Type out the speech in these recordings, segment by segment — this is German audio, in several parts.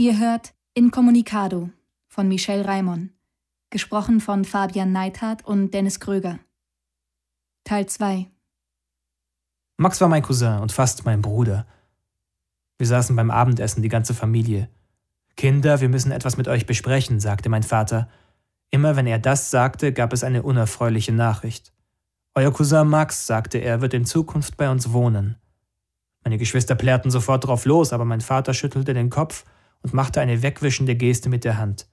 Ihr hört Incommunicado von Michel Raimon, gesprochen von Fabian Neithardt und Dennis Kröger. Teil 2 Max war mein Cousin und fast mein Bruder. Wir saßen beim Abendessen, die ganze Familie. Kinder, wir müssen etwas mit euch besprechen, sagte mein Vater. Immer wenn er das sagte, gab es eine unerfreuliche Nachricht. Euer Cousin Max, sagte er, wird in Zukunft bei uns wohnen. Meine Geschwister plärrten sofort drauf los, aber mein Vater schüttelte den Kopf und machte eine wegwischende Geste mit der Hand.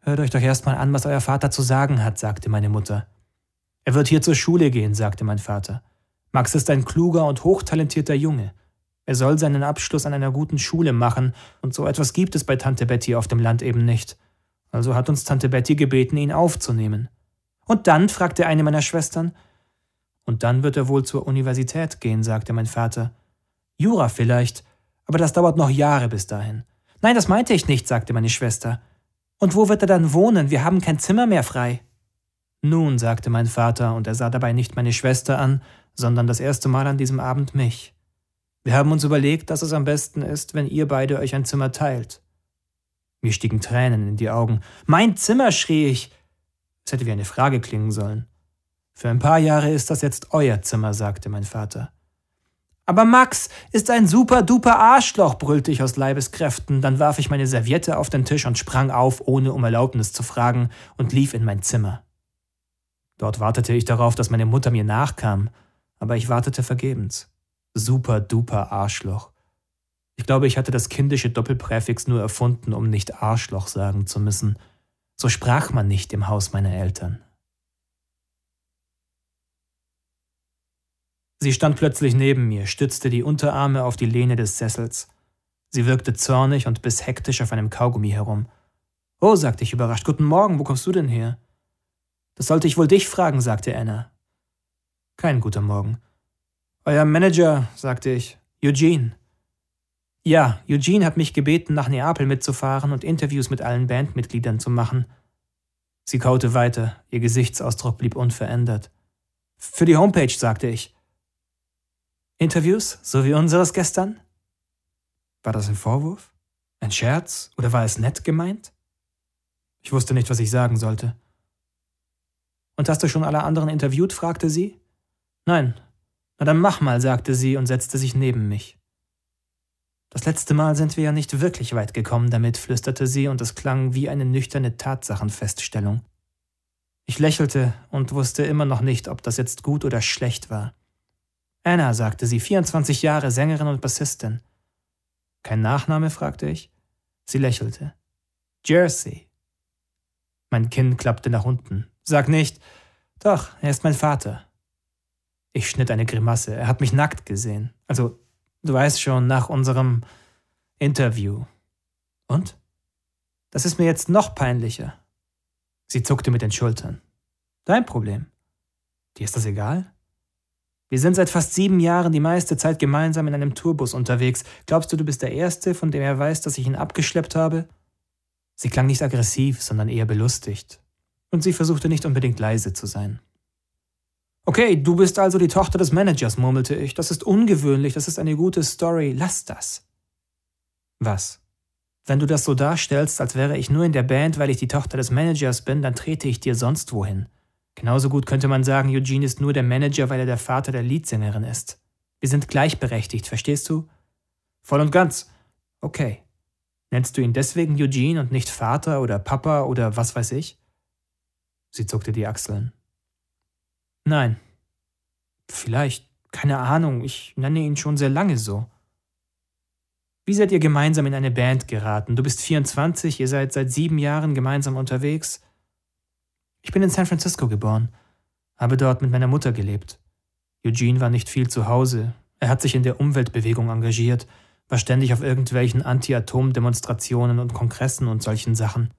Hört euch doch erst mal an, was euer Vater zu sagen hat, sagte meine Mutter. Er wird hier zur Schule gehen, sagte mein Vater. Max ist ein kluger und hochtalentierter Junge. Er soll seinen Abschluss an einer guten Schule machen, und so etwas gibt es bei Tante Betty auf dem Land eben nicht. Also hat uns Tante Betty gebeten, ihn aufzunehmen. Und dann? fragte eine meiner Schwestern. Und dann wird er wohl zur Universität gehen, sagte mein Vater. Jura vielleicht, aber das dauert noch Jahre bis dahin. Nein, das meinte ich nicht, sagte meine Schwester. Und wo wird er dann wohnen? Wir haben kein Zimmer mehr frei. Nun, sagte mein Vater, und er sah dabei nicht meine Schwester an, sondern das erste Mal an diesem Abend mich. Wir haben uns überlegt, dass es am besten ist, wenn ihr beide euch ein Zimmer teilt. Mir stiegen Tränen in die Augen. Mein Zimmer, schrie ich. Es hätte wie eine Frage klingen sollen. Für ein paar Jahre ist das jetzt euer Zimmer, sagte mein Vater. Aber Max ist ein super duper Arschloch, brüllte ich aus Leibeskräften. Dann warf ich meine Serviette auf den Tisch und sprang auf, ohne um Erlaubnis zu fragen, und lief in mein Zimmer. Dort wartete ich darauf, dass meine Mutter mir nachkam, aber ich wartete vergebens. Super duper Arschloch. Ich glaube, ich hatte das kindische Doppelpräfix nur erfunden, um nicht Arschloch sagen zu müssen. So sprach man nicht im Haus meiner Eltern. Sie stand plötzlich neben mir, stützte die Unterarme auf die Lehne des Sessels. Sie wirkte zornig und biss hektisch auf einem Kaugummi herum. Oh, sagte ich überrascht, guten Morgen, wo kommst du denn her? Das sollte ich wohl dich fragen, sagte Anna. Kein guter Morgen. Euer Manager, sagte ich, Eugene. Ja, Eugene hat mich gebeten, nach Neapel mitzufahren und Interviews mit allen Bandmitgliedern zu machen. Sie kaute weiter, ihr Gesichtsausdruck blieb unverändert. Für die Homepage, sagte ich. Interviews, so wie unseres gestern? War das ein Vorwurf? Ein Scherz? Oder war es nett gemeint? Ich wusste nicht, was ich sagen sollte. Und hast du schon alle anderen interviewt? fragte sie. Nein. Na dann mach mal, sagte sie und setzte sich neben mich. Das letzte Mal sind wir ja nicht wirklich weit gekommen damit, flüsterte sie, und es klang wie eine nüchterne Tatsachenfeststellung. Ich lächelte und wusste immer noch nicht, ob das jetzt gut oder schlecht war. Anna, sagte sie, 24 Jahre, Sängerin und Bassistin. Kein Nachname? fragte ich. Sie lächelte. Jersey. Mein Kinn klappte nach unten. Sag nicht. Doch, er ist mein Vater. Ich schnitt eine Grimasse. Er hat mich nackt gesehen. Also, du weißt schon, nach unserem Interview. Und? Das ist mir jetzt noch peinlicher. Sie zuckte mit den Schultern. Dein Problem. Dir ist das egal? Wir sind seit fast sieben Jahren die meiste Zeit gemeinsam in einem Tourbus unterwegs. Glaubst du, du bist der Erste, von dem er weiß, dass ich ihn abgeschleppt habe? Sie klang nicht aggressiv, sondern eher belustigt. Und sie versuchte nicht unbedingt leise zu sein. Okay, du bist also die Tochter des Managers, murmelte ich. Das ist ungewöhnlich, das ist eine gute Story. Lass das. Was? Wenn du das so darstellst, als wäre ich nur in der Band, weil ich die Tochter des Managers bin, dann trete ich dir sonst wohin. Genauso gut könnte man sagen, Eugene ist nur der Manager, weil er der Vater der Leadsängerin ist. Wir sind gleichberechtigt, verstehst du? Voll und ganz. Okay. Nennst du ihn deswegen Eugene und nicht Vater oder Papa oder was weiß ich? Sie zuckte die Achseln. Nein. Vielleicht, keine Ahnung, ich nenne ihn schon sehr lange so. Wie seid ihr gemeinsam in eine Band geraten? Du bist 24, ihr seid seit sieben Jahren gemeinsam unterwegs. Ich bin in San Francisco geboren, habe dort mit meiner Mutter gelebt. Eugene war nicht viel zu Hause. Er hat sich in der Umweltbewegung engagiert, war ständig auf irgendwelchen Anti-Atom-Demonstrationen und Kongressen und solchen Sachen.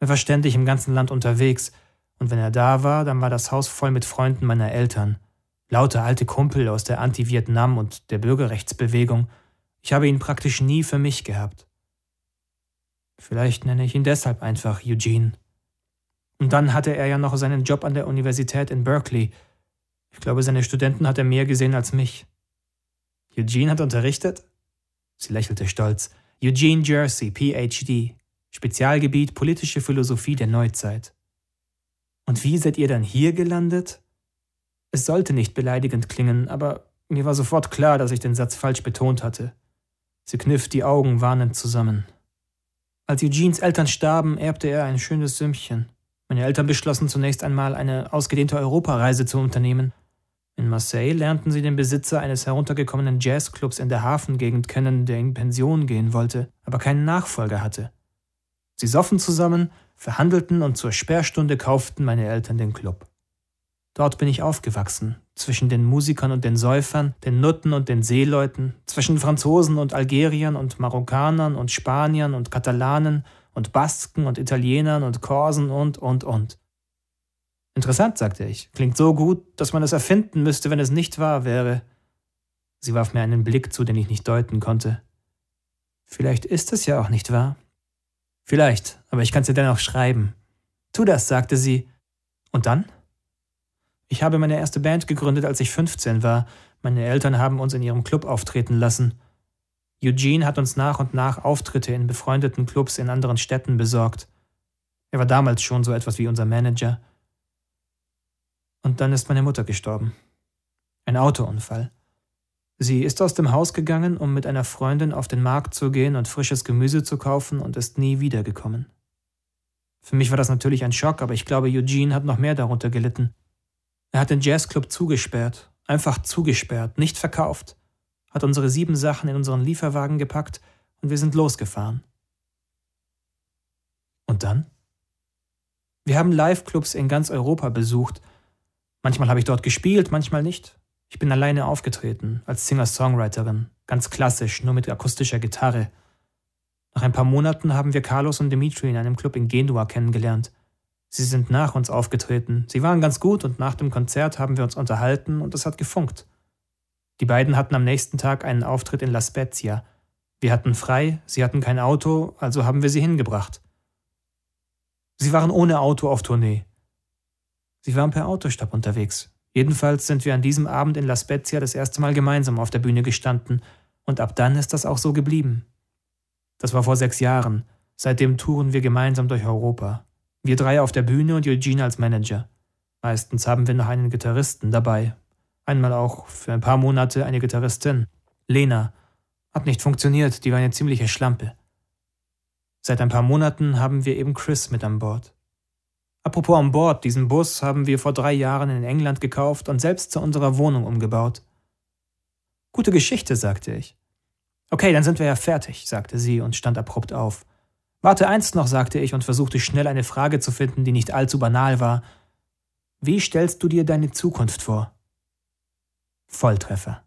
Er war ständig im ganzen Land unterwegs, und wenn er da war, dann war das Haus voll mit Freunden meiner Eltern. Lauter alte Kumpel aus der Anti-Vietnam- und der Bürgerrechtsbewegung. Ich habe ihn praktisch nie für mich gehabt. Vielleicht nenne ich ihn deshalb einfach Eugene. Und dann hatte er ja noch seinen Job an der Universität in Berkeley. Ich glaube, seine Studenten hat er mehr gesehen als mich. Eugene hat unterrichtet? Sie lächelte stolz. Eugene Jersey, PhD, Spezialgebiet politische Philosophie der Neuzeit. Und wie seid ihr dann hier gelandet? Es sollte nicht beleidigend klingen, aber mir war sofort klar, dass ich den Satz falsch betont hatte. Sie kniff die Augen warnend zusammen. Als Eugenes Eltern starben, erbte er ein schönes Sümmchen. Meine Eltern beschlossen zunächst einmal eine ausgedehnte Europareise zu unternehmen. In Marseille lernten sie den Besitzer eines heruntergekommenen Jazzclubs in der Hafengegend kennen, der in Pension gehen wollte, aber keinen Nachfolger hatte. Sie soffen zusammen, verhandelten und zur Sperrstunde kauften meine Eltern den Club. Dort bin ich aufgewachsen, zwischen den Musikern und den Säufern, den Nutten und den Seeleuten, zwischen Franzosen und Algeriern und Marokkanern und Spaniern und Katalanen und Basken und Italienern und Korsen und, und, und. Interessant, sagte ich. Klingt so gut, dass man es erfinden müsste, wenn es nicht wahr wäre. Sie warf mir einen Blick zu, den ich nicht deuten konnte. Vielleicht ist es ja auch nicht wahr. Vielleicht, aber ich kann es dir dennoch schreiben. Tu das, sagte sie. Und dann? Ich habe meine erste Band gegründet, als ich 15 war. Meine Eltern haben uns in ihrem Club auftreten lassen. Eugene hat uns nach und nach Auftritte in befreundeten Clubs in anderen Städten besorgt. Er war damals schon so etwas wie unser Manager. Und dann ist meine Mutter gestorben. Ein Autounfall. Sie ist aus dem Haus gegangen, um mit einer Freundin auf den Markt zu gehen und frisches Gemüse zu kaufen und ist nie wiedergekommen. Für mich war das natürlich ein Schock, aber ich glaube, Eugene hat noch mehr darunter gelitten. Er hat den Jazzclub zugesperrt, einfach zugesperrt, nicht verkauft, hat unsere sieben Sachen in unseren Lieferwagen gepackt und wir sind losgefahren. Und dann? Wir haben Live-Clubs in ganz Europa besucht. Manchmal habe ich dort gespielt, manchmal nicht. Ich bin alleine aufgetreten, als Singer-Songwriterin, ganz klassisch, nur mit akustischer Gitarre. Nach ein paar Monaten haben wir Carlos und Dimitri in einem Club in Genua kennengelernt. Sie sind nach uns aufgetreten. Sie waren ganz gut und nach dem Konzert haben wir uns unterhalten und es hat gefunkt. Die beiden hatten am nächsten Tag einen Auftritt in La Spezia. Wir hatten frei, sie hatten kein Auto, also haben wir sie hingebracht. Sie waren ohne Auto auf Tournee. Sie waren per Autostopp unterwegs. Jedenfalls sind wir an diesem Abend in La Spezia das erste Mal gemeinsam auf der Bühne gestanden und ab dann ist das auch so geblieben. Das war vor sechs Jahren. Seitdem touren wir gemeinsam durch Europa. Wir drei auf der Bühne und Eugene als Manager. Meistens haben wir noch einen Gitarristen dabei. Einmal auch für ein paar Monate eine Gitarristin. Lena. Hat nicht funktioniert, die war eine ziemliche Schlampe. Seit ein paar Monaten haben wir eben Chris mit an Bord. Apropos an Bord, diesen Bus haben wir vor drei Jahren in England gekauft und selbst zu unserer Wohnung umgebaut. Gute Geschichte, sagte ich. Okay, dann sind wir ja fertig, sagte sie und stand abrupt auf. Warte eins noch, sagte ich und versuchte schnell eine Frage zu finden, die nicht allzu banal war. Wie stellst du dir deine Zukunft vor? Volltreffer.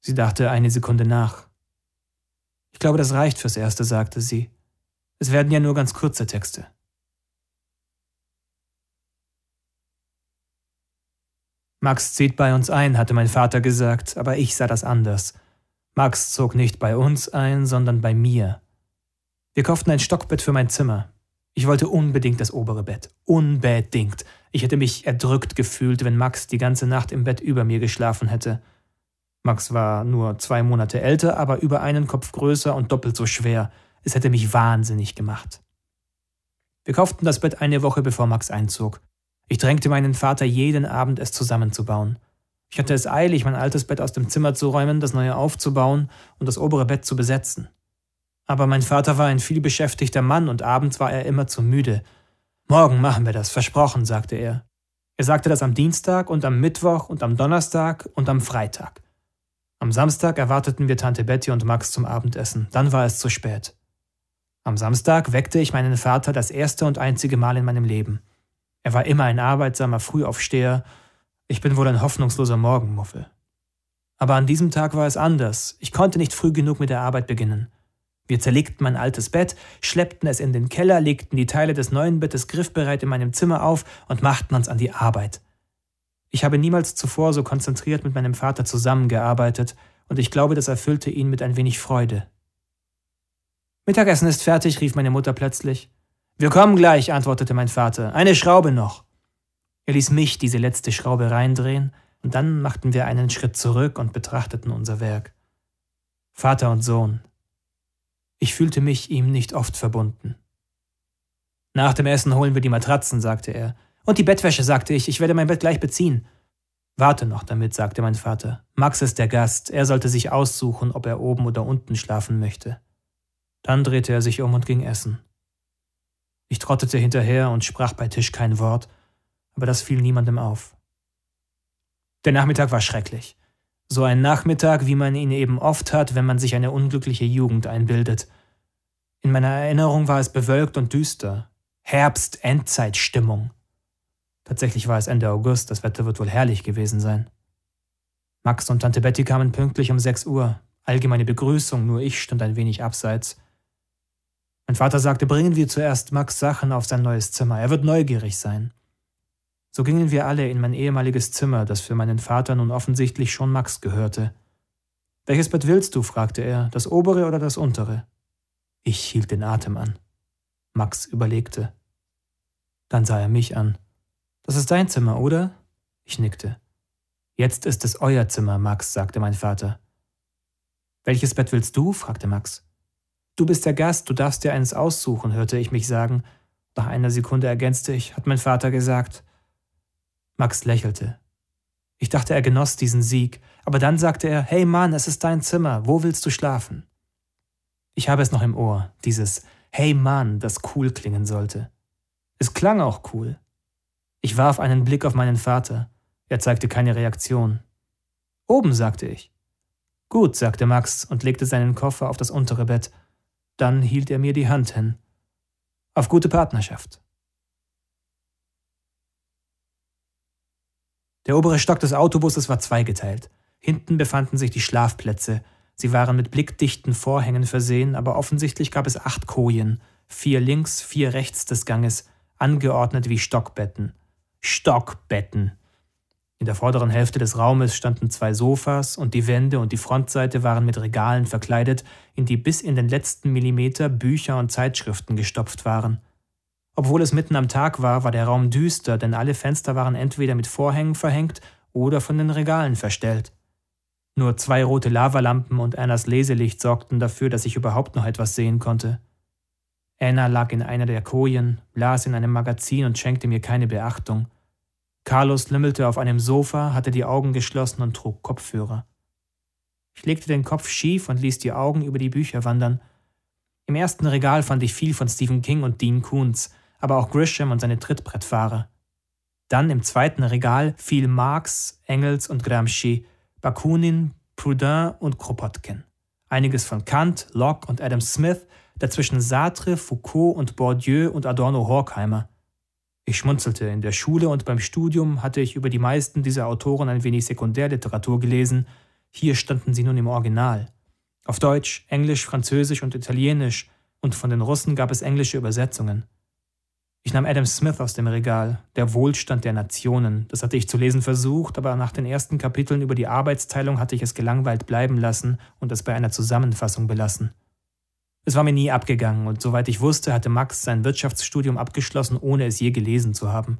Sie dachte eine Sekunde nach. Ich glaube, das reicht fürs Erste, sagte sie. Es werden ja nur ganz kurze Texte. Max zieht bei uns ein, hatte mein Vater gesagt, aber ich sah das anders. Max zog nicht bei uns ein, sondern bei mir. Wir kauften ein Stockbett für mein Zimmer. Ich wollte unbedingt das obere Bett. Unbedingt. Ich hätte mich erdrückt gefühlt, wenn Max die ganze Nacht im Bett über mir geschlafen hätte. Max war nur zwei Monate älter, aber über einen Kopf größer und doppelt so schwer. Es hätte mich wahnsinnig gemacht. Wir kauften das Bett eine Woche bevor Max einzog. Ich drängte meinen Vater jeden Abend, es zusammenzubauen. Ich hatte es eilig, mein altes Bett aus dem Zimmer zu räumen, das neue aufzubauen und das obere Bett zu besetzen. Aber mein Vater war ein vielbeschäftigter Mann und abends war er immer zu müde. Morgen machen wir das, versprochen, sagte er. Er sagte das am Dienstag und am Mittwoch und am Donnerstag und am Freitag. Am Samstag erwarteten wir Tante Betty und Max zum Abendessen. Dann war es zu spät. Am Samstag weckte ich meinen Vater das erste und einzige Mal in meinem Leben. Er war immer ein arbeitsamer Frühaufsteher. Ich bin wohl ein hoffnungsloser Morgenmuffel. Aber an diesem Tag war es anders. Ich konnte nicht früh genug mit der Arbeit beginnen. Wir zerlegten mein altes Bett, schleppten es in den Keller, legten die Teile des neuen Bettes griffbereit in meinem Zimmer auf und machten uns an die Arbeit. Ich habe niemals zuvor so konzentriert mit meinem Vater zusammengearbeitet, und ich glaube, das erfüllte ihn mit ein wenig Freude. Mittagessen ist fertig, rief meine Mutter plötzlich. Wir kommen gleich, antwortete mein Vater. Eine Schraube noch. Er ließ mich diese letzte Schraube reindrehen, und dann machten wir einen Schritt zurück und betrachteten unser Werk. Vater und Sohn, Ich fühlte mich ihm nicht oft verbunden. Nach dem Essen holen wir die Matratzen, sagte er. Und die Bettwäsche, sagte ich, ich werde mein Bett gleich beziehen. Warte noch damit, sagte mein Vater. Max ist der Gast, er sollte sich aussuchen, ob er oben oder unten schlafen möchte. Dann drehte er sich um und ging essen. Ich trottete hinterher und sprach bei Tisch kein Wort, aber das fiel niemandem auf. Der Nachmittag war schrecklich. So ein Nachmittag, wie man ihn eben oft hat, wenn man sich eine unglückliche Jugend einbildet. In meiner Erinnerung war es bewölkt und düster. Herbst-Endzeitstimmung. Tatsächlich war es Ende August, das Wetter wird wohl herrlich gewesen sein. Max und Tante Betty kamen pünktlich um 6 Uhr. Allgemeine Begrüßung, nur ich stand ein wenig abseits. Mein Vater sagte, bringen wir zuerst Max Sachen auf sein neues Zimmer, er wird neugierig sein. So gingen wir alle in mein ehemaliges Zimmer, das für meinen Vater nun offensichtlich schon Max gehörte. Welches Bett willst du? fragte er, das obere oder das untere? Ich hielt den Atem an. Max überlegte. Dann sah er mich an. Das ist dein Zimmer, oder? Ich nickte. Jetzt ist es euer Zimmer, Max, sagte mein Vater. Welches Bett willst du? fragte Max. Du bist der Gast, du darfst dir eines aussuchen, hörte ich mich sagen. Nach einer Sekunde ergänzte ich, hat mein Vater gesagt. Max lächelte. Ich dachte, er genoss diesen Sieg, aber dann sagte er, Hey Mann, es ist dein Zimmer, wo willst du schlafen? Ich habe es noch im Ohr, dieses Hey Mann, das cool klingen sollte. Es klang auch cool. Ich warf einen Blick auf meinen Vater. Er zeigte keine Reaktion. Oben, sagte ich. Gut, sagte Max und legte seinen Koffer auf das untere Bett. Dann hielt er mir die Hand hin. Auf gute Partnerschaft. Der obere Stock des Autobusses war zweigeteilt. Hinten befanden sich die Schlafplätze. Sie waren mit blickdichten Vorhängen versehen, aber offensichtlich gab es acht Kojen, vier links, vier rechts des Ganges, angeordnet wie Stockbetten. Stockbetten. In der vorderen Hälfte des Raumes standen zwei Sofas und die Wände und die Frontseite waren mit Regalen verkleidet, in die bis in den letzten Millimeter Bücher und Zeitschriften gestopft waren. Obwohl es mitten am Tag war, war der Raum düster, denn alle Fenster waren entweder mit Vorhängen verhängt oder von den Regalen verstellt. Nur zwei rote Lavalampen und Annas Leselicht sorgten dafür, dass ich überhaupt noch etwas sehen konnte. Anna lag in einer der Kojen, las in einem Magazin und schenkte mir keine Beachtung. Carlos lümmelte auf einem Sofa, hatte die Augen geschlossen und trug Kopfhörer. Ich legte den Kopf schief und ließ die Augen über die Bücher wandern. Im ersten Regal fand ich viel von Stephen King und Dean Koontz, aber auch Grisham und seine Trittbrettfahrer. Dann im zweiten Regal fiel Marx, Engels und Gramsci, Bakunin, Proudhon und Kropotkin. Einiges von Kant, Locke und Adam Smith dazwischen Sartre, Foucault und Bourdieu und Adorno Horkheimer. Ich schmunzelte. In der Schule und beim Studium hatte ich über die meisten dieser Autoren ein wenig Sekundärliteratur gelesen. Hier standen sie nun im Original. Auf Deutsch, Englisch, Französisch und Italienisch, und von den Russen gab es englische Übersetzungen. Ich nahm Adam Smith aus dem Regal, Der Wohlstand der Nationen. Das hatte ich zu lesen versucht, aber nach den ersten Kapiteln über die Arbeitsteilung hatte ich es gelangweilt bleiben lassen und es bei einer Zusammenfassung belassen. Es war mir nie abgegangen und soweit ich wusste, hatte Max sein Wirtschaftsstudium abgeschlossen, ohne es je gelesen zu haben.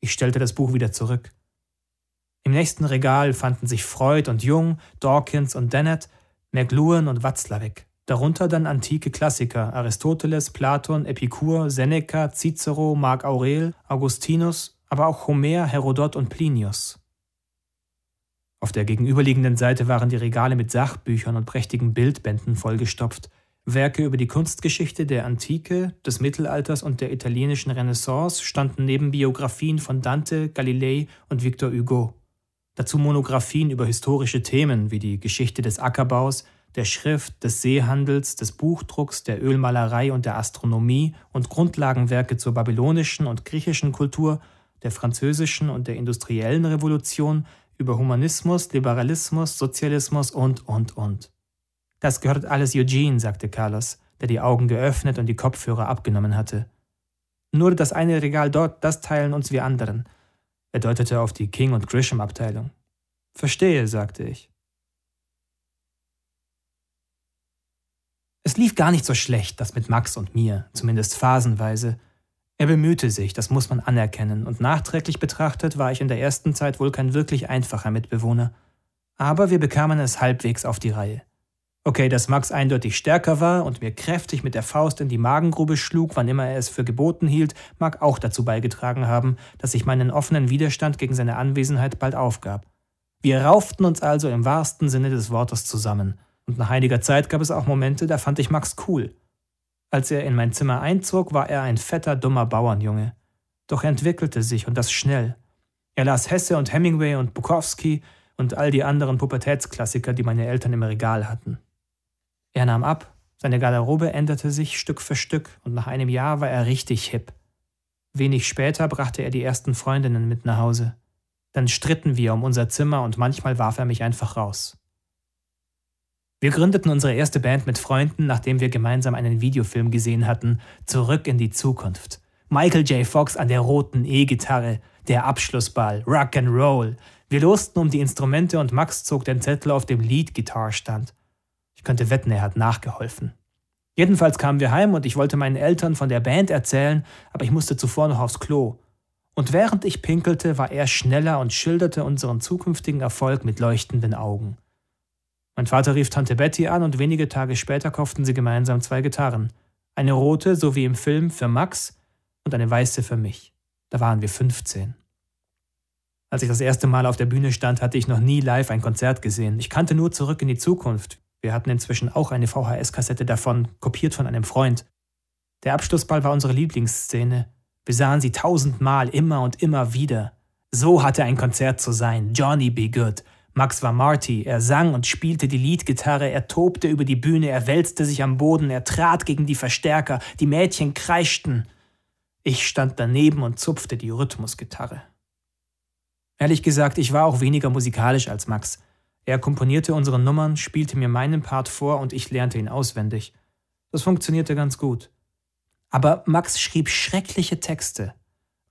Ich stellte das Buch wieder zurück. Im nächsten Regal fanden sich Freud und Jung, Dawkins und Dennett, McLuhan und Watzlawick. Darunter dann antike Klassiker Aristoteles, Platon, Epikur, Seneca, Cicero, Marc Aurel, Augustinus, aber auch Homer, Herodot und Plinius. Auf der gegenüberliegenden Seite waren die Regale mit Sachbüchern und prächtigen Bildbänden vollgestopft, Werke über die Kunstgeschichte der Antike, des Mittelalters und der italienischen Renaissance standen neben Biografien von Dante, Galilei und Victor Hugo. Dazu Monographien über historische Themen wie die Geschichte des Ackerbaus, der Schrift, des Seehandels, des Buchdrucks, der Ölmalerei und der Astronomie und Grundlagenwerke zur babylonischen und griechischen Kultur, der französischen und der industriellen Revolution, über Humanismus, Liberalismus, Sozialismus und, und, und. Das gehört alles Eugene, sagte Carlos, der die Augen geöffnet und die Kopfhörer abgenommen hatte. Nur das eine Regal dort, das teilen uns wir anderen. Er deutete auf die King- und Grisham-Abteilung. Verstehe, sagte ich. Es lief gar nicht so schlecht, das mit Max und mir, zumindest phasenweise. Er bemühte sich, das muss man anerkennen, und nachträglich betrachtet war ich in der ersten Zeit wohl kein wirklich einfacher Mitbewohner. Aber wir bekamen es halbwegs auf die Reihe. Okay, dass Max eindeutig stärker war und mir kräftig mit der Faust in die Magengrube schlug, wann immer er es für geboten hielt, mag auch dazu beigetragen haben, dass ich meinen offenen Widerstand gegen seine Anwesenheit bald aufgab. Wir rauften uns also im wahrsten Sinne des Wortes zusammen, und nach einiger Zeit gab es auch Momente, da fand ich Max cool. Als er in mein Zimmer einzog, war er ein fetter, dummer Bauernjunge. Doch er entwickelte sich und das schnell. Er las Hesse und Hemingway und Bukowski und all die anderen Pubertätsklassiker, die meine Eltern im Regal hatten. Er nahm ab, seine Garderobe änderte sich Stück für Stück und nach einem Jahr war er richtig hip. Wenig später brachte er die ersten Freundinnen mit nach Hause. Dann stritten wir um unser Zimmer und manchmal warf er mich einfach raus. Wir gründeten unsere erste Band mit Freunden, nachdem wir gemeinsam einen Videofilm gesehen hatten, Zurück in die Zukunft. Michael J. Fox an der roten E-Gitarre, der Abschlussball, Rock and Roll. Wir losten um die Instrumente und Max zog den Zettel auf dem Lead-Gitarre-Stand könnte wetten, er hat nachgeholfen. Jedenfalls kamen wir heim und ich wollte meinen Eltern von der Band erzählen, aber ich musste zuvor noch aufs Klo. Und während ich pinkelte, war er schneller und schilderte unseren zukünftigen Erfolg mit leuchtenden Augen. Mein Vater rief Tante Betty an und wenige Tage später kauften sie gemeinsam zwei Gitarren. Eine rote, so wie im Film, für Max und eine weiße für mich. Da waren wir 15. Als ich das erste Mal auf der Bühne stand, hatte ich noch nie live ein Konzert gesehen. Ich kannte nur Zurück in die Zukunft, wir hatten inzwischen auch eine VHS-Kassette davon, kopiert von einem Freund. Der Abschlussball war unsere Lieblingsszene. Wir sahen sie tausendmal, immer und immer wieder. So hatte ein Konzert zu sein. Johnny Be Good. Max war Marty. Er sang und spielte die Leadgitarre. Er tobte über die Bühne. Er wälzte sich am Boden. Er trat gegen die Verstärker. Die Mädchen kreischten. Ich stand daneben und zupfte die Rhythmusgitarre. Ehrlich gesagt, ich war auch weniger musikalisch als Max. Er komponierte unsere Nummern, spielte mir meinen Part vor und ich lernte ihn auswendig. Das funktionierte ganz gut. Aber Max schrieb schreckliche Texte.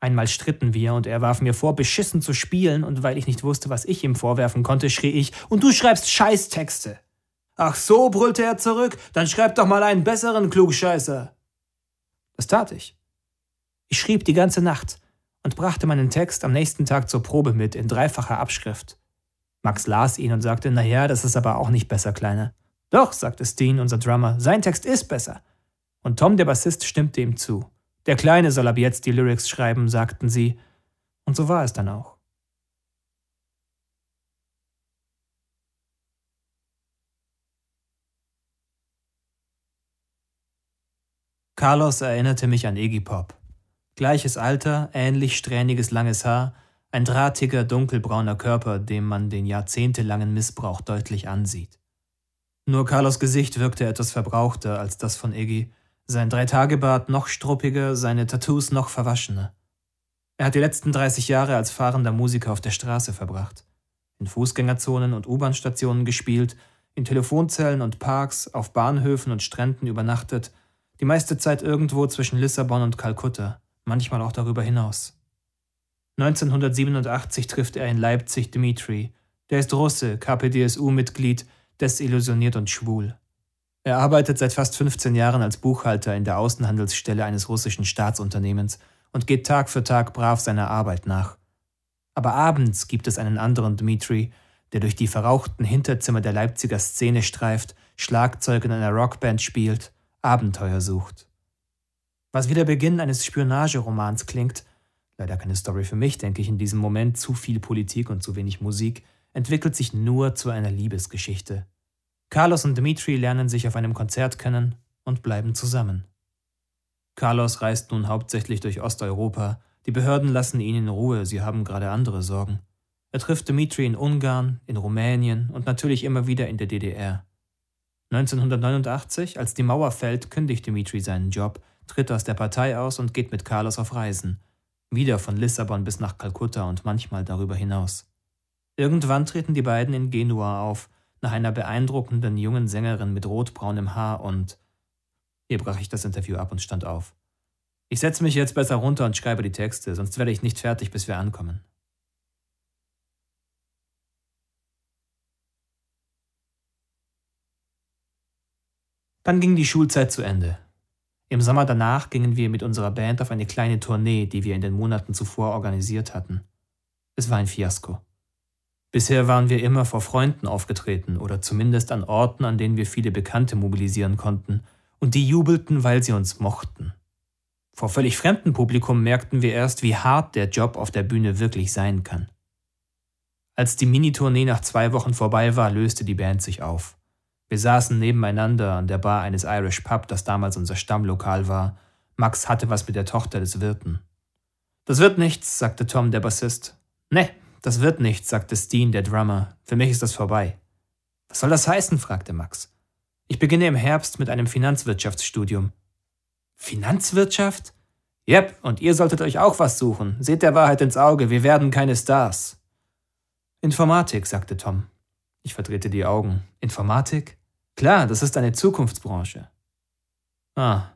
Einmal stritten wir und er warf mir vor, beschissen zu spielen, und weil ich nicht wusste, was ich ihm vorwerfen konnte, schrie ich, und du schreibst Scheißtexte. Ach so, brüllte er zurück, dann schreib doch mal einen besseren Klugscheißer. Das tat ich. Ich schrieb die ganze Nacht und brachte meinen Text am nächsten Tag zur Probe mit in dreifacher Abschrift. Max las ihn und sagte, naja, das ist aber auch nicht besser, Kleiner. Doch, sagte Steen, unser Drummer, sein Text ist besser. Und Tom, der Bassist, stimmte ihm zu. Der Kleine soll ab jetzt die Lyrics schreiben, sagten sie. Und so war es dann auch. Carlos erinnerte mich an Iggy Pop. Gleiches Alter, ähnlich strähniges langes Haar, ein drahtiger, dunkelbrauner Körper, dem man den jahrzehntelangen Missbrauch deutlich ansieht. Nur Carlos Gesicht wirkte etwas verbrauchter als das von Iggy, sein Dreitagebart noch struppiger, seine Tattoos noch verwaschener. Er hat die letzten 30 Jahre als fahrender Musiker auf der Straße verbracht, in Fußgängerzonen und U-Bahn-Stationen gespielt, in Telefonzellen und Parks, auf Bahnhöfen und Stränden übernachtet, die meiste Zeit irgendwo zwischen Lissabon und Kalkutta, manchmal auch darüber hinaus. 1987 trifft er in Leipzig Dmitri. Der ist Russe, KPDSU-Mitglied, desillusioniert und schwul. Er arbeitet seit fast 15 Jahren als Buchhalter in der Außenhandelsstelle eines russischen Staatsunternehmens und geht Tag für Tag brav seiner Arbeit nach. Aber abends gibt es einen anderen Dmitri, der durch die verrauchten Hinterzimmer der Leipziger Szene streift, Schlagzeug in einer Rockband spielt, Abenteuer sucht. Was wie der Beginn eines Spionageromans klingt, leider keine Story für mich, denke ich in diesem Moment, zu viel Politik und zu wenig Musik, entwickelt sich nur zu einer Liebesgeschichte. Carlos und Dmitri lernen sich auf einem Konzert kennen und bleiben zusammen. Carlos reist nun hauptsächlich durch Osteuropa, die Behörden lassen ihn in Ruhe, sie haben gerade andere Sorgen. Er trifft Dmitri in Ungarn, in Rumänien und natürlich immer wieder in der DDR. 1989, als die Mauer fällt, kündigt Dmitri seinen Job, tritt aus der Partei aus und geht mit Carlos auf Reisen wieder von Lissabon bis nach Kalkutta und manchmal darüber hinaus. Irgendwann treten die beiden in Genua auf, nach einer beeindruckenden jungen Sängerin mit rotbraunem Haar und hier brach ich das Interview ab und stand auf. Ich setze mich jetzt besser runter und schreibe die Texte, sonst werde ich nicht fertig, bis wir ankommen. Dann ging die Schulzeit zu Ende. Im Sommer danach gingen wir mit unserer Band auf eine kleine Tournee, die wir in den Monaten zuvor organisiert hatten. Es war ein Fiasko. Bisher waren wir immer vor Freunden aufgetreten oder zumindest an Orten, an denen wir viele Bekannte mobilisieren konnten, und die jubelten, weil sie uns mochten. Vor völlig fremdem Publikum merkten wir erst, wie hart der Job auf der Bühne wirklich sein kann. Als die Minitournee nach zwei Wochen vorbei war, löste die Band sich auf. Wir saßen nebeneinander an der Bar eines Irish Pub, das damals unser Stammlokal war. Max hatte was mit der Tochter des Wirten. Das wird nichts, sagte Tom, der Bassist. Ne, das wird nichts, sagte Steen, der Drummer. Für mich ist das vorbei. Was soll das heißen? fragte Max. Ich beginne im Herbst mit einem Finanzwirtschaftsstudium. Finanzwirtschaft? Yep, und ihr solltet euch auch was suchen. Seht der Wahrheit ins Auge, wir werden keine Stars. Informatik, sagte Tom. Ich verdrehte die Augen. Informatik? Klar, das ist eine Zukunftsbranche. Ah,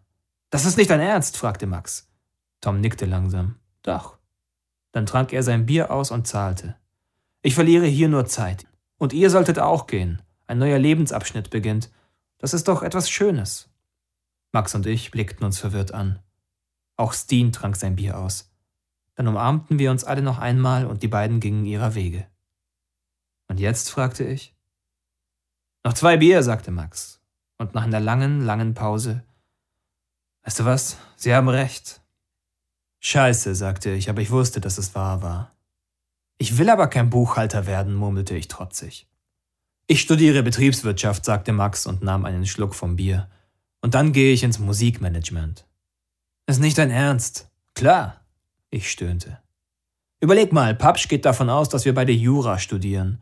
das ist nicht dein Ernst? fragte Max. Tom nickte langsam. Doch. Dann trank er sein Bier aus und zahlte. Ich verliere hier nur Zeit. Und ihr solltet auch gehen. Ein neuer Lebensabschnitt beginnt. Das ist doch etwas Schönes. Max und ich blickten uns verwirrt an. Auch Steen trank sein Bier aus. Dann umarmten wir uns alle noch einmal und die beiden gingen ihrer Wege. Und jetzt? fragte ich. Noch zwei Bier, sagte Max. Und nach einer langen, langen Pause. Weißt du was? Sie haben recht. Scheiße, sagte ich, aber ich wusste, dass es wahr war. Ich will aber kein Buchhalter werden, murmelte ich trotzig. Ich studiere Betriebswirtschaft, sagte Max und nahm einen Schluck vom Bier. Und dann gehe ich ins Musikmanagement. Ist nicht dein Ernst? Klar, ich stöhnte. Überleg mal, Papsch geht davon aus, dass wir beide Jura studieren.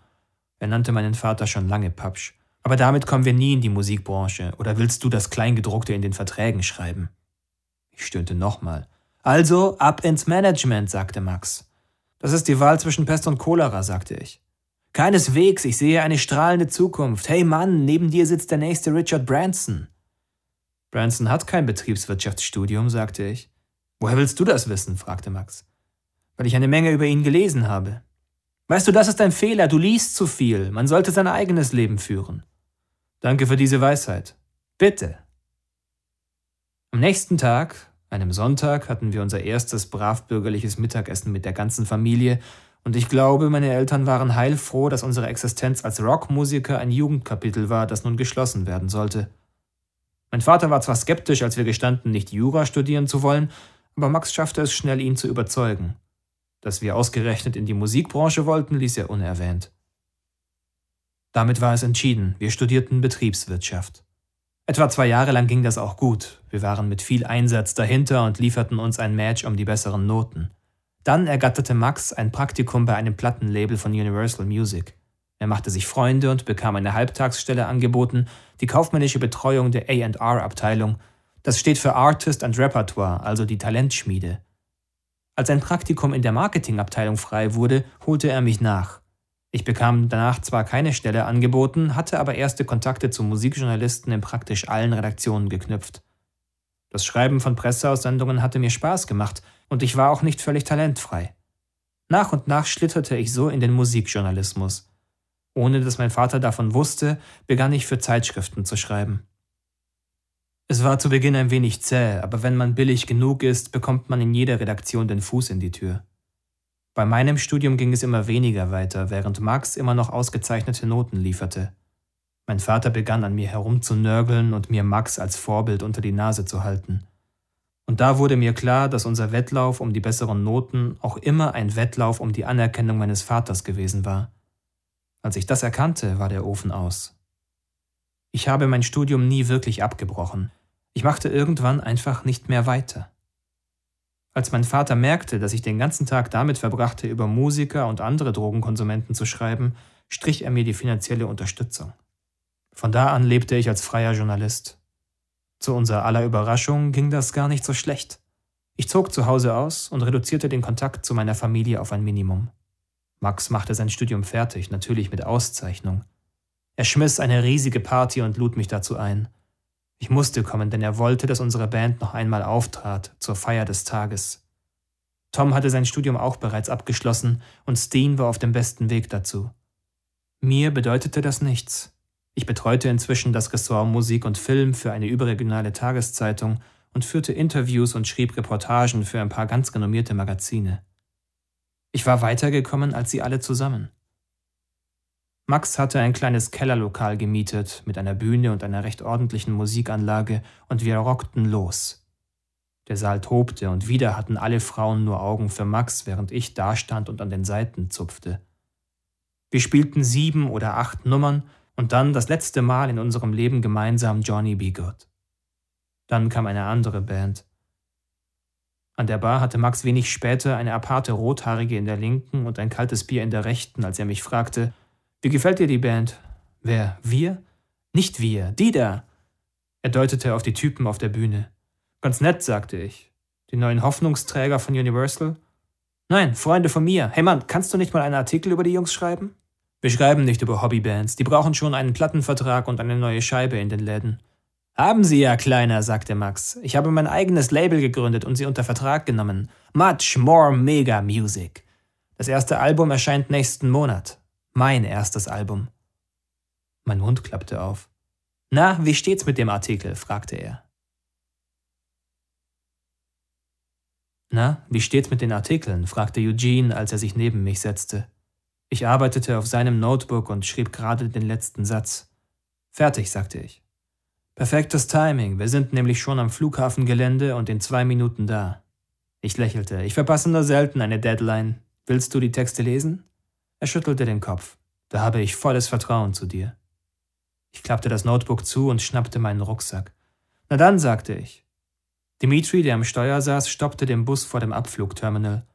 Er nannte meinen Vater schon lange Papsch. Aber damit kommen wir nie in die Musikbranche. Oder willst du das Kleingedruckte in den Verträgen schreiben? Ich stöhnte nochmal. Also ab ins Management, sagte Max. Das ist die Wahl zwischen Pest und Cholera, sagte ich. Keineswegs, ich sehe eine strahlende Zukunft. Hey Mann, neben dir sitzt der nächste Richard Branson. Branson hat kein Betriebswirtschaftsstudium, sagte ich. Woher willst du das wissen? fragte Max. Weil ich eine Menge über ihn gelesen habe. Weißt du, das ist ein Fehler, du liest zu viel, man sollte sein eigenes Leben führen. Danke für diese Weisheit. Bitte. Am nächsten Tag, einem Sonntag hatten wir unser erstes bravbürgerliches Mittagessen mit der ganzen Familie, und ich glaube, meine Eltern waren heilfroh, dass unsere Existenz als Rockmusiker ein Jugendkapitel war, das nun geschlossen werden sollte. Mein Vater war zwar skeptisch, als wir gestanden, nicht Jura studieren zu wollen, aber Max schaffte es schnell, ihn zu überzeugen. Dass wir ausgerechnet in die Musikbranche wollten, ließ er unerwähnt. Damit war es entschieden, wir studierten Betriebswirtschaft. Etwa zwei Jahre lang ging das auch gut. Wir waren mit viel Einsatz dahinter und lieferten uns ein Match um die besseren Noten. Dann ergatterte Max ein Praktikum bei einem Plattenlabel von Universal Music. Er machte sich Freunde und bekam eine Halbtagsstelle angeboten, die kaufmännische Betreuung der AR-Abteilung. Das steht für Artist and Repertoire, also die Talentschmiede. Als ein Praktikum in der Marketingabteilung frei wurde, holte er mich nach. Ich bekam danach zwar keine Stelle angeboten, hatte aber erste Kontakte zu Musikjournalisten in praktisch allen Redaktionen geknüpft. Das Schreiben von Presseaussendungen hatte mir Spaß gemacht und ich war auch nicht völlig talentfrei. Nach und nach schlitterte ich so in den Musikjournalismus. Ohne dass mein Vater davon wusste, begann ich für Zeitschriften zu schreiben. Es war zu Beginn ein wenig zäh, aber wenn man billig genug ist, bekommt man in jeder Redaktion den Fuß in die Tür. Bei meinem Studium ging es immer weniger weiter, während Max immer noch ausgezeichnete Noten lieferte. Mein Vater begann an mir herumzunörgeln und mir Max als Vorbild unter die Nase zu halten. Und da wurde mir klar, dass unser Wettlauf um die besseren Noten auch immer ein Wettlauf um die Anerkennung meines Vaters gewesen war. Als ich das erkannte, war der Ofen aus. Ich habe mein Studium nie wirklich abgebrochen. Ich machte irgendwann einfach nicht mehr weiter. Als mein Vater merkte, dass ich den ganzen Tag damit verbrachte, über Musiker und andere Drogenkonsumenten zu schreiben, strich er mir die finanzielle Unterstützung. Von da an lebte ich als freier Journalist. Zu unserer aller Überraschung ging das gar nicht so schlecht. Ich zog zu Hause aus und reduzierte den Kontakt zu meiner Familie auf ein Minimum. Max machte sein Studium fertig, natürlich mit Auszeichnung. Er schmiss eine riesige Party und lud mich dazu ein. Ich musste kommen, denn er wollte, dass unsere Band noch einmal auftrat zur Feier des Tages. Tom hatte sein Studium auch bereits abgeschlossen und Steen war auf dem besten Weg dazu. Mir bedeutete das nichts. Ich betreute inzwischen das Ressort Musik und Film für eine überregionale Tageszeitung und führte Interviews und schrieb Reportagen für ein paar ganz renommierte Magazine. Ich war weitergekommen als sie alle zusammen. Max hatte ein kleines Kellerlokal gemietet mit einer Bühne und einer recht ordentlichen Musikanlage und wir rockten los. Der Saal tobte und wieder hatten alle Frauen nur Augen für Max, während ich dastand und an den Seiten zupfte. Wir spielten sieben oder acht Nummern und dann das letzte Mal in unserem Leben gemeinsam Johnny B. Good. Dann kam eine andere Band. An der Bar hatte Max wenig später eine aparte Rothaarige in der linken und ein kaltes Bier in der rechten, als er mich fragte, wie gefällt dir die Band? Wer? Wir? Nicht wir, die da. Er deutete auf die Typen auf der Bühne. Ganz nett, sagte ich. Die neuen Hoffnungsträger von Universal? Nein, Freunde von mir. Hey Mann, kannst du nicht mal einen Artikel über die Jungs schreiben? Wir schreiben nicht über Hobbybands. Die brauchen schon einen Plattenvertrag und eine neue Scheibe in den Läden. Haben Sie ja, Kleiner, sagte Max. Ich habe mein eigenes Label gegründet und sie unter Vertrag genommen. Much More Mega Music. Das erste Album erscheint nächsten Monat. Mein erstes Album. Mein Mund klappte auf. Na, wie steht's mit dem Artikel? fragte er. Na, wie steht's mit den Artikeln? fragte Eugene, als er sich neben mich setzte. Ich arbeitete auf seinem Notebook und schrieb gerade den letzten Satz. Fertig, sagte ich. Perfektes Timing, wir sind nämlich schon am Flughafengelände und in zwei Minuten da. Ich lächelte. Ich verpasse nur selten eine Deadline. Willst du die Texte lesen? Er schüttelte den Kopf. Da habe ich volles Vertrauen zu dir. Ich klappte das Notebook zu und schnappte meinen Rucksack. Na dann, sagte ich. Dimitri, der am Steuer saß, stoppte den Bus vor dem Abflugterminal.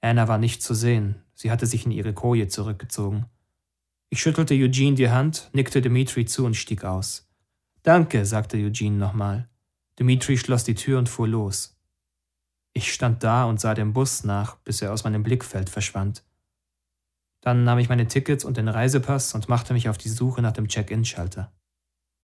Anna war nicht zu sehen. Sie hatte sich in ihre Koje zurückgezogen. Ich schüttelte Eugene die Hand, nickte Dimitri zu und stieg aus. Danke, sagte Eugene nochmal. Dimitri schloss die Tür und fuhr los. Ich stand da und sah dem Bus nach, bis er aus meinem Blickfeld verschwand. Dann nahm ich meine Tickets und den Reisepass und machte mich auf die Suche nach dem Check-in-Schalter.